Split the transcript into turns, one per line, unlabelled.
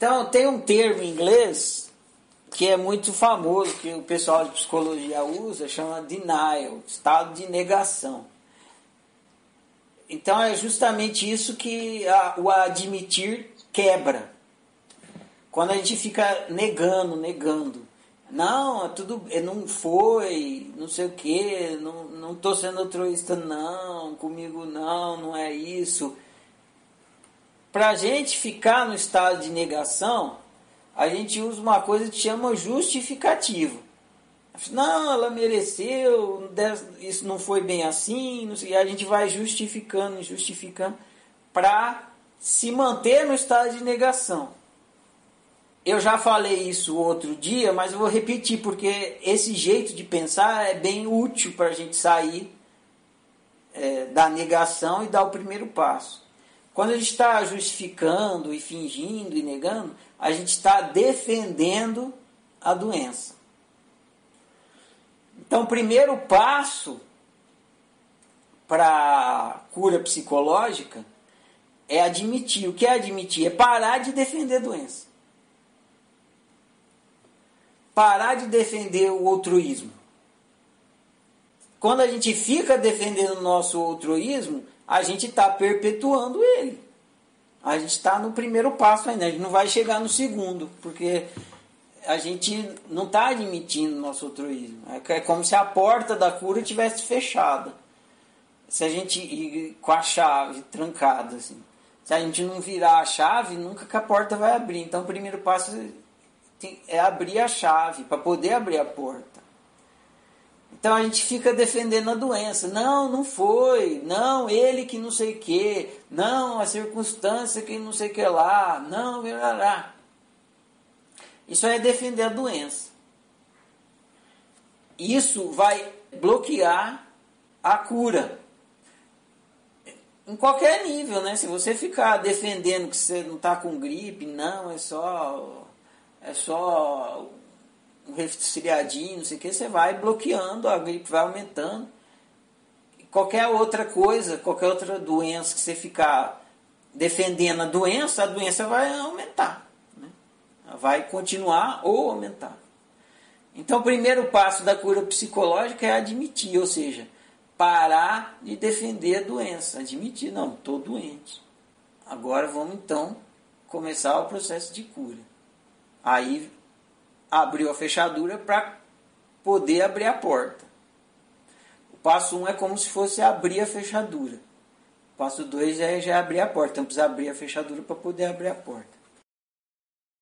Então, tem um termo em inglês que é muito famoso, que o pessoal de psicologia usa, chama denial, estado de negação. Então, é justamente isso que a, o admitir quebra. Quando a gente fica negando, negando. Não, é tudo, é, não foi, não sei o que, não, não tô sendo altruísta, não, comigo não, não é isso. Para a gente ficar no estado de negação, a gente usa uma coisa que chama justificativo. Não, ela mereceu, isso não foi bem assim, e a gente vai justificando, justificando, para se manter no estado de negação. Eu já falei isso outro dia, mas eu vou repetir porque esse jeito de pensar é bem útil para a gente sair é, da negação e dar o primeiro passo. Quando a gente está justificando e fingindo e negando, a gente está defendendo a doença. Então, o primeiro passo para cura psicológica é admitir. O que é admitir? É parar de defender a doença parar de defender o altruísmo. Quando a gente fica defendendo o nosso altruísmo, a gente está perpetuando ele. A gente está no primeiro passo ainda, a gente não vai chegar no segundo, porque a gente não está admitindo o nosso altruísmo. É, é como se a porta da cura tivesse fechada. Se a gente com a chave trancada assim. Se a gente não virar a chave, nunca que a porta vai abrir. Então o primeiro passo é abrir a chave para poder abrir a porta. Então a gente fica defendendo a doença. Não, não foi. Não, ele que não sei o que. Não, a circunstância que não sei o que lá. Não, lá. Isso é defender a doença. Isso vai bloquear a cura. Em qualquer nível, né? Se você ficar defendendo que você não está com gripe, não, é só é só um resfriadinho, não sei o que, você vai bloqueando, a gripe vai aumentando. Qualquer outra coisa, qualquer outra doença que você ficar defendendo a doença, a doença vai aumentar. Né? Vai continuar ou aumentar. Então, o primeiro passo da cura psicológica é admitir, ou seja, parar de defender a doença. Admitir, não, estou doente. Agora vamos então começar o processo de cura. Aí abriu a fechadura para poder abrir a porta. O passo 1 um é como se fosse abrir a fechadura. O passo 2 é já abrir a porta. Então precisa abrir a fechadura para poder abrir a porta.